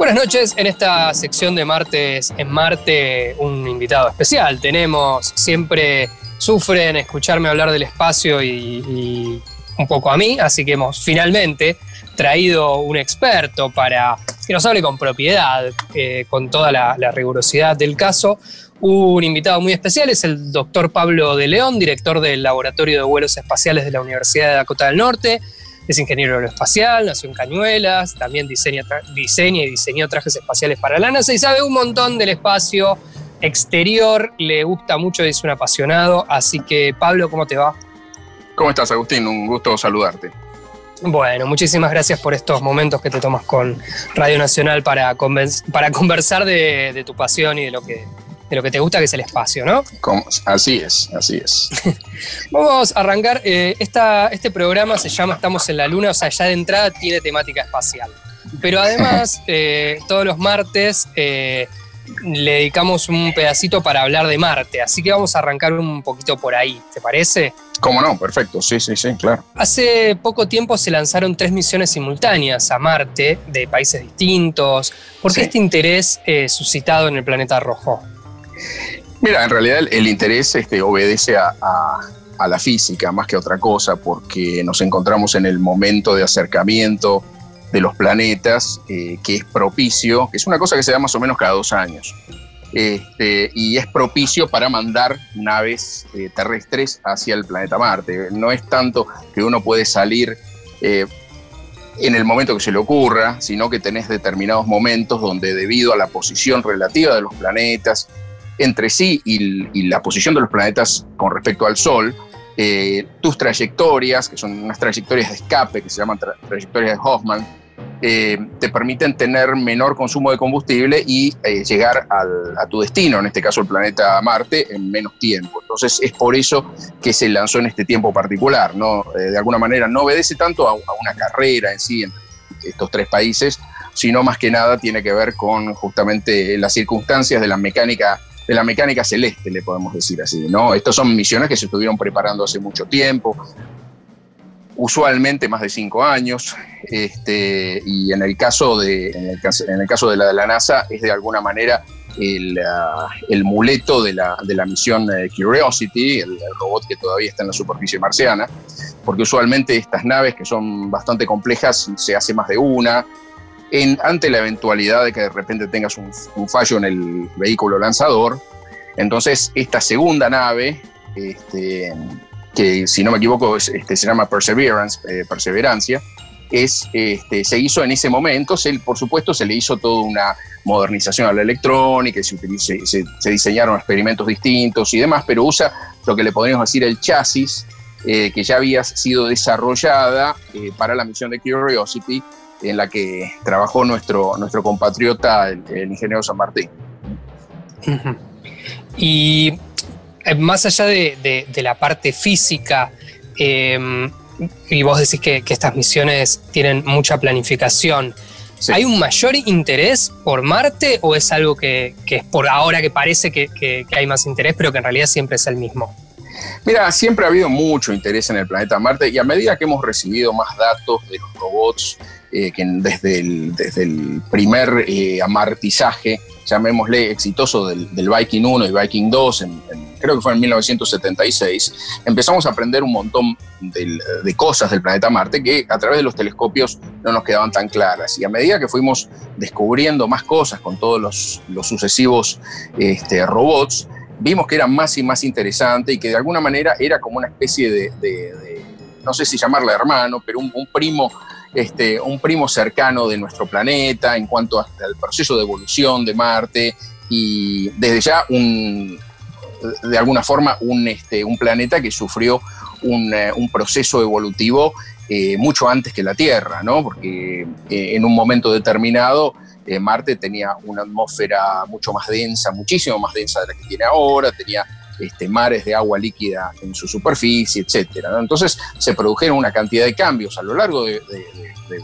Buenas noches, en esta sección de martes en Marte, un invitado especial. Tenemos, siempre sufren escucharme hablar del espacio y, un poco a mí, así que hemos finalmente traído un experto para que nos hable con propiedad, eh, con toda la, la rigurosidad del caso. Un invitado muy especial es el doctor Pablo de León, director del Laboratorio de Vuelos Espaciales de la Universidad de Dakota del Norte es ingeniero aeroespacial, nació en Cañuelas, también diseña, diseña y diseñó trajes espaciales para la NASA y sabe un montón del espacio exterior, le gusta mucho, es un apasionado. Así que, Pablo, ¿cómo te va? ¿Cómo estás, Agustín? Un gusto saludarte. Bueno, muchísimas gracias por estos momentos que te tomas con Radio Nacional para, para conversar de tu pasión y de lo que de lo que te gusta, que es el espacio, ¿no? Así es, así es. Vamos a arrancar. Eh, este programa se llama Estamos en la Luna, o sea, ya de entrada tiene temática espacial. Pero además, eh, todos los martes eh, le dedicamos un pedacito para hablar de Marte, así que vamos a arrancar un poquito por ahí, ¿te parece? ¿Cómo no? Perfecto, sí, sí, sí, claro. Hace poco tiempo se lanzaron tres misiones simultáneas a Marte de países distintos. ¿Por qué este interés suscitado en el planeta rojo? Mira, en realidad el, interés este, obedece a, la física más que otra cosa, porque nos encontramos en el momento de acercamiento de los planetas, eh, que es propicio, que es una cosa que se da más o menos cada dos años. Este, y es propicio para mandar naves eh, terrestres hacia el planeta Marte. No es tanto que uno puede salir eh, en el momento que se le ocurra, sino que tenés determinados momentos donde debido a la posición relativa de los planetas entre sí y, la posición de los planetas con respecto al Sol, eh, tus trayectorias, que son unas trayectorias de escape que se llaman trayectorias de Hoffman, eh, te permiten tener menor consumo de combustible y eh, llegar a tu destino, en este caso el planeta Marte, en menos tiempo. Entonces es por eso que se lanzó en este tiempo particular. ¿no? de alguna manera no obedece tanto a, a, una carrera en sí entre estos tres países, sino más que nada tiene que ver con justamente las circunstancias de la mecánica de la mecánica celeste, le podemos decir así, ¿no? Estas son misiones que se estuvieron preparando hace mucho tiempo, usualmente más de cinco años, este, y en el caso de, en el de la de la NASA es de alguna manera el, ah, muleto de la, de la misión eh, Curiosity, el, robot que todavía está en la superficie marciana, porque usualmente estas naves que son bastante complejas se hace más de una, ante la eventualidad de que de repente tengas un, fallo en el vehículo lanzador. Entonces, esta segunda nave, este, que si no me equivoco este, se llama Perseverance, eh, Perseverancia, es, este, se hizo en ese momento, se, por supuesto se le hizo toda una modernización a la electrónica, se, se, se, diseñaron experimentos distintos y demás, pero usa lo que le podríamos decir el chasis, eh, que ya había sido desarrollada eh, para la misión de Curiosity en la que trabajó nuestro, nuestro compatriota, el, ingeniero San Martín. Y eh, más allá de, la parte física, em, y vos decís que, estas misiones tienen mucha planificación, ¿hay un mayor interés por Marte o es algo que, es por ahora que parece que, que hay más interés, pero que en realidad siempre es el mismo? Mira, siempre ha habido mucho interés en el planeta Marte y a medida que hemos recibido más datos de los robots, eh, que desde el, desde el primer eh, amartizaje, llamémosle exitoso del, Viking 1 y Viking 2, creo que fue en 1976, empezamos a aprender un montón de, cosas del planeta Marte que a través de los telescopios no nos quedaban tan claras. Y a medida que fuimos descubriendo más cosas con todos los, los sucesivos este, robots, vimos que era más y más interesante y que de alguna manera era como una especie de, no sé si llamarle hermano, pero un, primo. Este, un primo cercano de nuestro planeta en cuanto al proceso de evolución de Marte y desde ya un, de alguna forma un, este, un planeta que sufrió un, eh, proceso evolutivo eh, mucho antes que la Tierra, ¿no? porque eh, en un momento determinado Marte tenía una atmósfera mucho más densa, muchísimo más densa de la que tiene ahora, tenía este, mares de agua líquida en su superficie, etc. Entonces se produjeron una cantidad de cambios a lo largo de,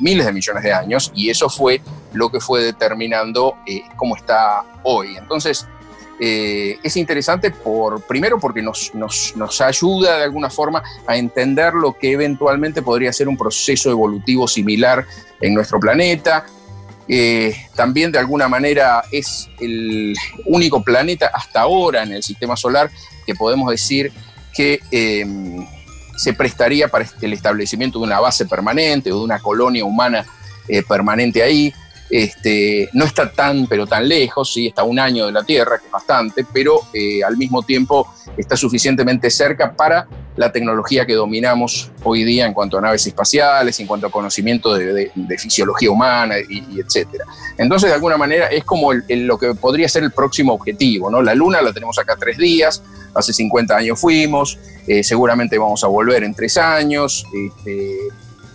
miles de millones de años y eso fue lo que fue determinando eh, cómo está hoy. Entonces, eh, es interesante por, primero porque nos, nos, nos, ayuda de alguna forma a entender lo que eventualmente podría ser un proceso evolutivo similar en nuestro planeta, eh, también de alguna manera es el único planeta hasta ahora en el sistema solar que podemos decir que em, se prestaría para el establecimiento de una base permanente o de una colonia humana eh, permanente ahí. Este, no está tan, pero tan lejos, sí, está un año de la Tierra, que es bastante, pero eh, al mismo tiempo está suficientemente cerca para la tecnología que dominamos hoy día en cuanto a naves espaciales, en cuanto a conocimiento de, fisiología humana y, etcétera. Entonces, de alguna manera, es como lo que podría ser el próximo objetivo, ¿no? La Luna la tenemos acá tres días, hace 50 años fuimos, eh, seguramente vamos a volver en tres años, este,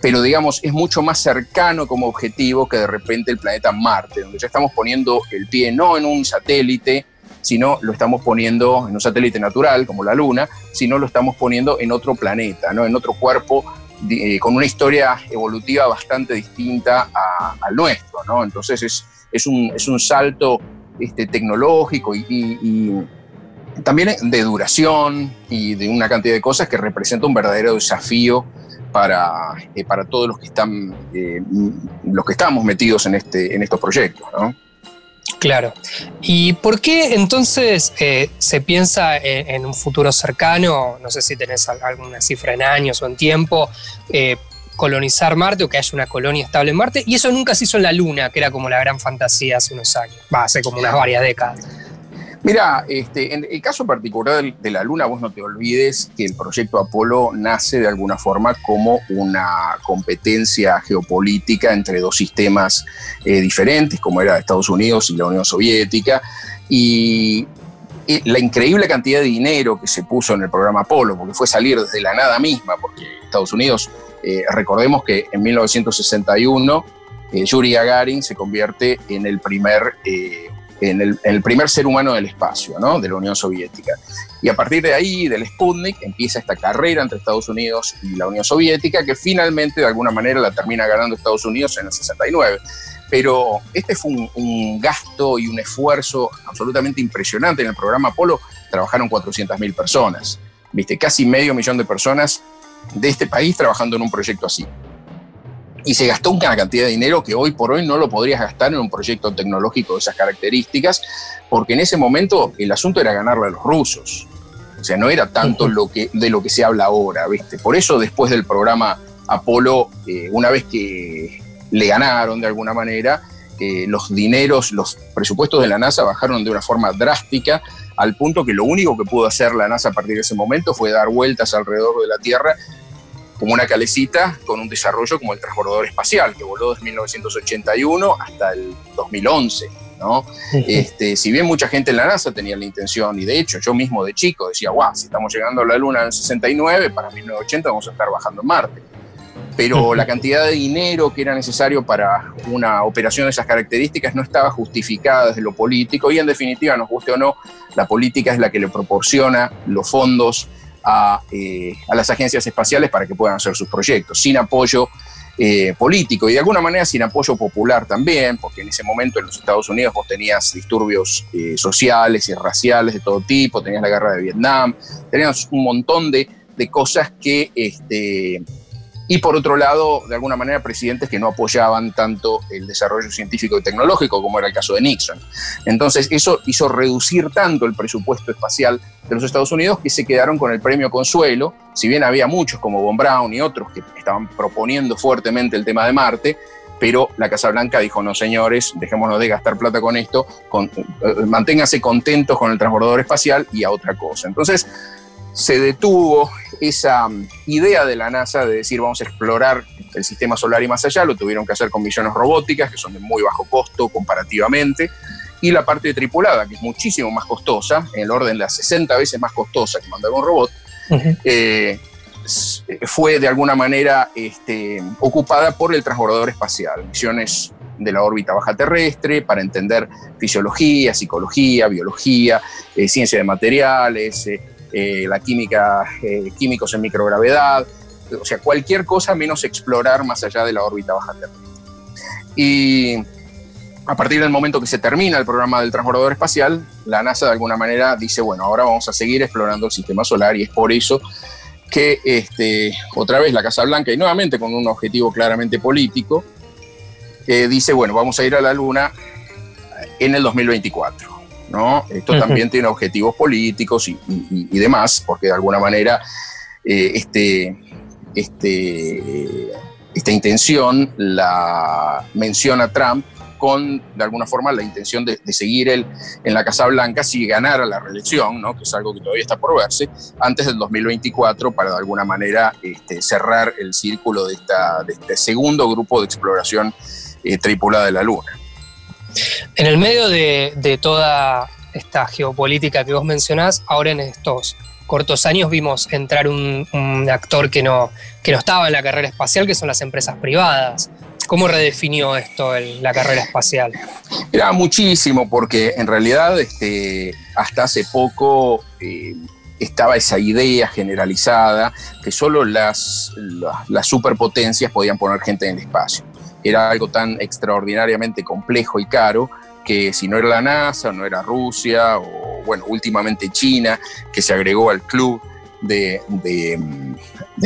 pero digamos, es mucho más cercano como objetivo que de repente el planeta Marte, donde ya estamos poniendo el pie no en un satélite, sino lo estamos poniendo en un satélite natural como la Luna, sino lo estamos poniendo en otro planeta, ¿no? en otro cuerpo eh, con una historia evolutiva bastante distinta al nuestro. ¿no? Entonces es, es, un, es un salto este, tecnológico y, también de duración y de una cantidad de cosas que representa un verdadero desafío para, eh, para todos los que están eh, los que estamos metidos en, este, en estos proyectos. ¿no? Claro. ¿Y por qué entonces eh, se piensa en, un futuro cercano, no sé si tenés alguna cifra en años o en tiempo, colonizar Marte o que haya una colonia estable en Marte? Y eso nunca se hizo en la Luna, que era como la gran fantasía hace unos años, va, hace como unas varias décadas. Mira, este, en el caso particular de la Luna, vos no te olvides que el proyecto Apolo nace de alguna forma como una competencia geopolítica entre dos sistemas eh, diferentes, como era Estados Unidos y la Unión Soviética, y la increíble cantidad de dinero que se puso en el programa Apolo, porque fue salir desde la nada misma, porque Estados Unidos, eh, recordemos que en 1961 eh, Yuri Gagarin se convierte en el primer en el, primer ser humano del espacio, ¿no? de la Unión Soviética. Y a partir de ahí, del Sputnik, empieza esta carrera entre Estados Unidos y la Unión Soviética, que finalmente de alguna manera la termina ganando Estados Unidos en el 69. Pero este fue un, gasto y un esfuerzo absolutamente impresionante. En el programa Apolo trabajaron 400.000 personas, ¿viste? casi medio millón de personas de este país trabajando en un proyecto así y se gastó una cantidad de dinero que hoy por hoy no lo podrías gastar en un proyecto tecnológico de esas características, porque en ese momento el asunto era ganarle a los rusos. O sea, no era tanto lo que, de lo que se habla ahora, ¿viste? Por eso después del programa Apolo, eh, una vez que le ganaron de alguna manera, eh, los dineros, los presupuestos de la NASA bajaron de una forma drástica, al punto que lo único que pudo hacer la NASA a partir de ese momento fue dar vueltas alrededor de la Tierra como una calecita con un desarrollo como el transbordador espacial, que voló desde 1981 hasta el 2011. ¿no? Este, si bien mucha gente en la NASA tenía la intención, y de hecho yo mismo de chico decía, guau, si estamos llegando a la Luna en el 69, para 1980 vamos a estar bajando en Marte. Pero la cantidad de dinero que era necesario para una operación de esas características no estaba justificada desde lo político y en definitiva, nos guste o no, la política es la que le proporciona los fondos eh, a, las agencias espaciales para que puedan hacer sus proyectos, sin apoyo eh, político y de alguna manera sin apoyo popular también, porque en ese momento en los Estados Unidos vos tenías disturbios eh, sociales y raciales de todo tipo, tenías la guerra de Vietnam, tenías un montón de, de cosas que este, y por otro lado, de alguna manera, presidentes que no apoyaban tanto el desarrollo científico y tecnológico, como era el caso de Nixon. Entonces, eso hizo reducir tanto el presupuesto espacial de los Estados Unidos que se quedaron con el premio Consuelo, si bien había muchos como Von Braun y otros que estaban proponiendo fuertemente el tema de Marte, pero la Casa Blanca dijo, no señores, dejémonos de gastar plata con esto, eh, manténganse contentos con el transbordador espacial y a otra cosa. Entonces, se detuvo esa mm, idea de la NASA de decir vamos a explorar el sistema solar y más allá, lo tuvieron que hacer con misiones robóticas, que son de muy bajo costo comparativamente, y la parte tripulada, que es muchísimo más costosa, en el orden de las 60 veces más costosa que mandar un robot, eh, fue de alguna manera este, ocupada por el transbordador espacial, misiones de la órbita baja terrestre para entender fisiología, psicología, biología, eh, ciencia de materiales, eh, eh, la química, eh, químicos en microgravedad, o sea, cualquier cosa menos explorar más allá de la órbita baja terrestre. Y a partir del momento que se termina el programa del transbordador espacial, la NASA de alguna manera dice, bueno, ahora vamos a seguir explorando el sistema solar y es por eso que este, otra vez la Casa Blanca, y nuevamente con un objetivo claramente político, dice, bueno, vamos a ir a la Luna en el 2024. ¿No? Esto también tiene objetivos políticos y, demás, porque de alguna manera este, este, esta intención la menciona Trump con, de alguna forma, la intención de, seguir él en la Casa Blanca si ganara la reelección, ¿no? que es algo que todavía está por verse, antes del 2024 para, de alguna manera, este, cerrar el círculo de, esta, de este segundo grupo de exploración eh, tripulada de la Luna. En el medio de, toda esta geopolítica que vos mencionás, ahora en estos cortos años vimos entrar un, actor que no, que no estaba en la carrera espacial, que son las empresas privadas. ¿Cómo redefinió esto la carrera espacial? Era muchísimo, porque en realidad este, hasta hace poco eh, estaba esa idea generalizada que solo las, superpotencias podían poner gente en el espacio. Era algo tan extraordinariamente complejo y caro que si no era la NASA, no era Rusia, o bueno, últimamente China, que se agregó al club de, de,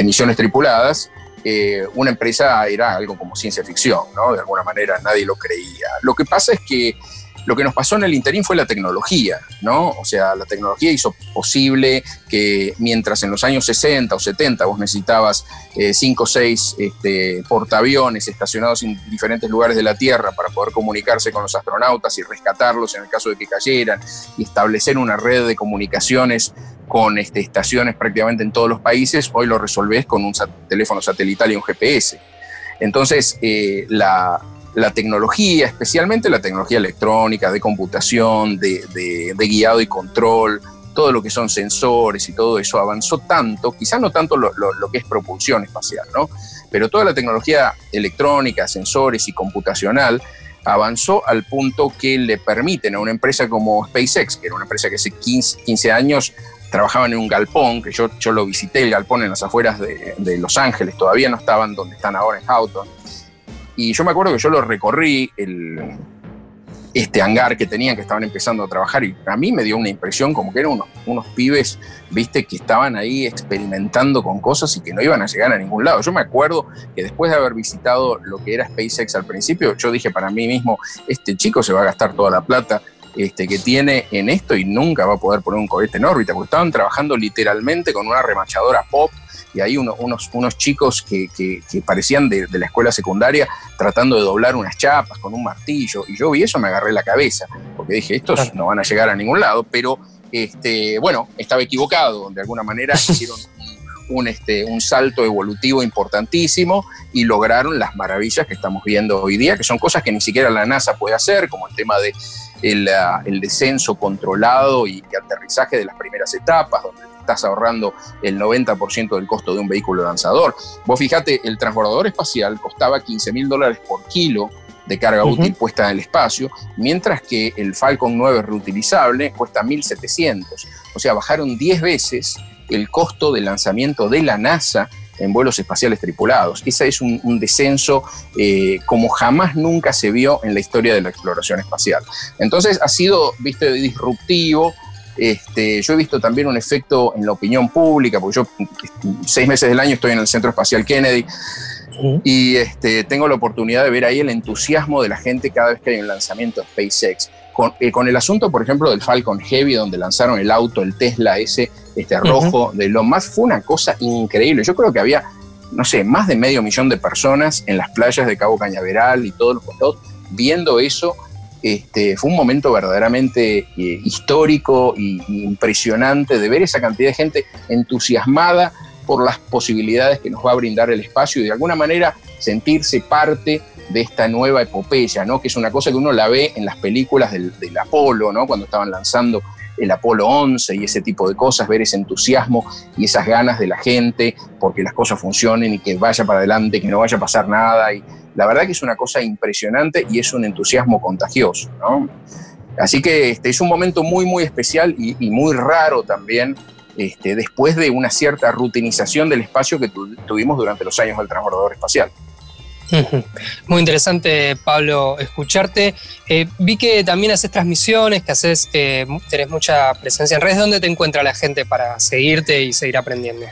misiones tripuladas, eh, una empresa era algo como ciencia ficción, ¿no? De alguna manera nadie lo creía. Lo que pasa es que lo que nos pasó en el interín fue la tecnología, ¿no? O sea, la tecnología hizo posible que mientras en los años 60 o 70 vos necesitabas eh, cinco o seis este, portaaviones estacionados en diferentes lugares de la Tierra para poder comunicarse con los astronautas y rescatarlos en el caso de que cayeran y establecer una red de comunicaciones con este, estaciones prácticamente en todos los países, hoy lo resolvés con un teléfono satelital y un GPS. Entonces, eh, la, la tecnología, especialmente la tecnología electrónica, de computación, de, guiado y control, todo lo que son sensores y todo eso avanzó tanto, quizás no tanto lo, que es propulsión espacial, ¿no? Pero toda la tecnología electrónica, sensores y computacional avanzó al punto que le permiten a una empresa como SpaceX, que era una empresa que hace 15, años trabajaba en un galpón, que yo, yo lo visité, el galpón en las afueras de, de Los Ángeles, todavía no estaban donde están ahora en Houghton, y yo me acuerdo que yo lo recorrí, el, este hangar que tenían, que estaban empezando a trabajar, y a mí me dio una impresión como que eran unos, unos pibes, viste, que estaban ahí experimentando con cosas y que no iban a llegar a ningún lado. Yo me acuerdo que después de haber visitado lo que era SpaceX al principio, yo dije para mí mismo, este chico se va a gastar toda la plata este, que tiene en esto y nunca va a poder poner un cohete en órbita, porque estaban trabajando literalmente con una remachadora pop y hay unos, unos chicos que, parecían de, la escuela secundaria tratando de doblar unas chapas con un martillo, y yo vi eso, me agarré la cabeza, porque dije, estos no van a llegar a ningún lado, pero este, bueno, estaba equivocado, de alguna manera hicieron un, este, un salto evolutivo importantísimo y lograron las maravillas que estamos viendo hoy día, que son cosas que ni siquiera la NASA puede hacer, como el tema de el, ah, el descenso controlado y, y aterrizaje de las primeras etapas, donde estás ahorrando el 90% del costo de un vehículo lanzador. Vos fijate, el transbordador espacial costaba 15 mil dólares por kilo de carga útil puesta en el espacio, mientras que el Falcon 9 reutilizable cuesta 1.700. O sea, bajaron 10 veces el costo de lanzamiento de la NASA en vuelos espaciales tripulados. Ese es un, descenso eh, como jamás nunca se vio en la historia de la exploración espacial. Entonces ha sido, viste, disruptivo, este, yo he visto también un efecto en la opinión pública, porque yo seis meses del año estoy en el Centro Espacial Kennedy y este, tengo la oportunidad de ver ahí el entusiasmo de la gente cada vez que hay un lanzamiento de SpaceX. Con, eh, con, el asunto, por ejemplo, del Falcon Heavy, donde lanzaron el auto, el Tesla ese, este rojo de lo más, fue una cosa increíble. Yo creo que había, no sé, más de medio millón de personas en las playas de Cabo Cañaveral y todos los condados viendo eso este, fue un momento verdaderamente eh, histórico e impresionante de ver esa cantidad de gente entusiasmada por las posibilidades que nos va a brindar el espacio y de alguna manera sentirse parte de esta nueva epopeya, ¿no? que es una cosa que uno la ve en las películas del, Apolo, ¿no? cuando estaban lanzando el Apolo 11 y ese tipo de cosas, ver ese entusiasmo y esas ganas de la gente porque las cosas funcionen y que vaya para adelante, que no vaya a pasar nada. Y la verdad que es una cosa impresionante y es un entusiasmo contagioso. ¿no? Así que este, es un momento muy, muy especial y, muy raro también, este, después de una cierta rutinización del espacio que tuvimos durante los años del transbordador espacial. Muy interesante, Pablo, escucharte. Eh, vi que también haces transmisiones, que haces, eh, tenés mucha presencia en redes. ¿Dónde te encuentra la gente para seguirte y seguir aprendiendo?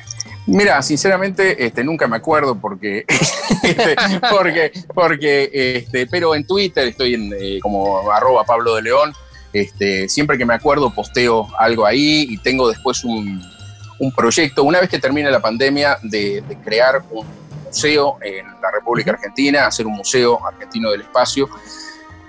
Mira, sinceramente, este, nunca me acuerdo porque, este, porque, porque, este, pero en Twitter estoy en, eh, como arroba Pablo de León. Este, siempre que me acuerdo posteo algo ahí y tengo después un, proyecto, una vez que termine la pandemia, de, de, crear un museo en la República Argentina, hacer un museo argentino del espacio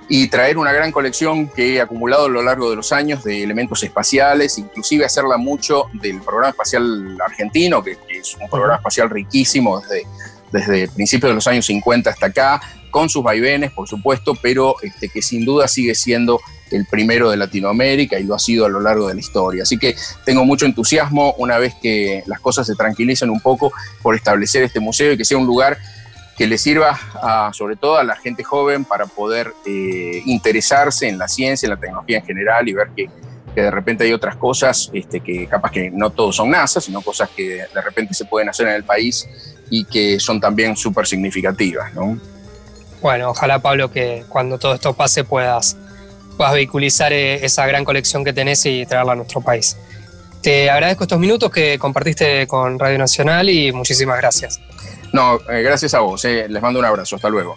y traer una gran colección que he acumulado a lo largo de los años de elementos espaciales, inclusive hacerla mucho del programa espacial argentino, que, es un programa espacial riquísimo desde, desde principios de los años 50 hasta acá, con sus vaivenes, por supuesto, pero este, que sin duda sigue siendo el primero de Latinoamérica y lo ha sido a lo largo de la historia. Así que tengo mucho entusiasmo una vez que las cosas se tranquilicen un poco por establecer este museo y que sea un lugar que le sirva sobre todo a la gente joven para poder eh, interesarse en la ciencia, en la tecnología en general y ver que, de repente hay otras cosas este, que capaz que no todos son NASA, sino cosas que de repente se pueden hacer en el país y que son también súper significativas. ¿no? Bueno, ojalá Pablo que cuando todo esto pase puedas, puedas vehiculizar eh, esa gran colección que tenés y traerla a nuestro país. Te agradezco estos minutos que compartiste con Radio Nacional y muchísimas gracias. No, eh, gracias a vos. Eh. Les mando un abrazo. Hasta luego.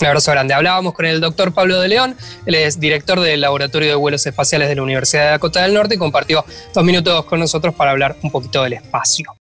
Un abrazo grande. Hablábamos con el doctor Pablo de León, él es director del Laboratorio de Vuelos Espaciales de la Universidad de Dakota del Norte y compartió dos minutos con nosotros para hablar un poquito del espacio.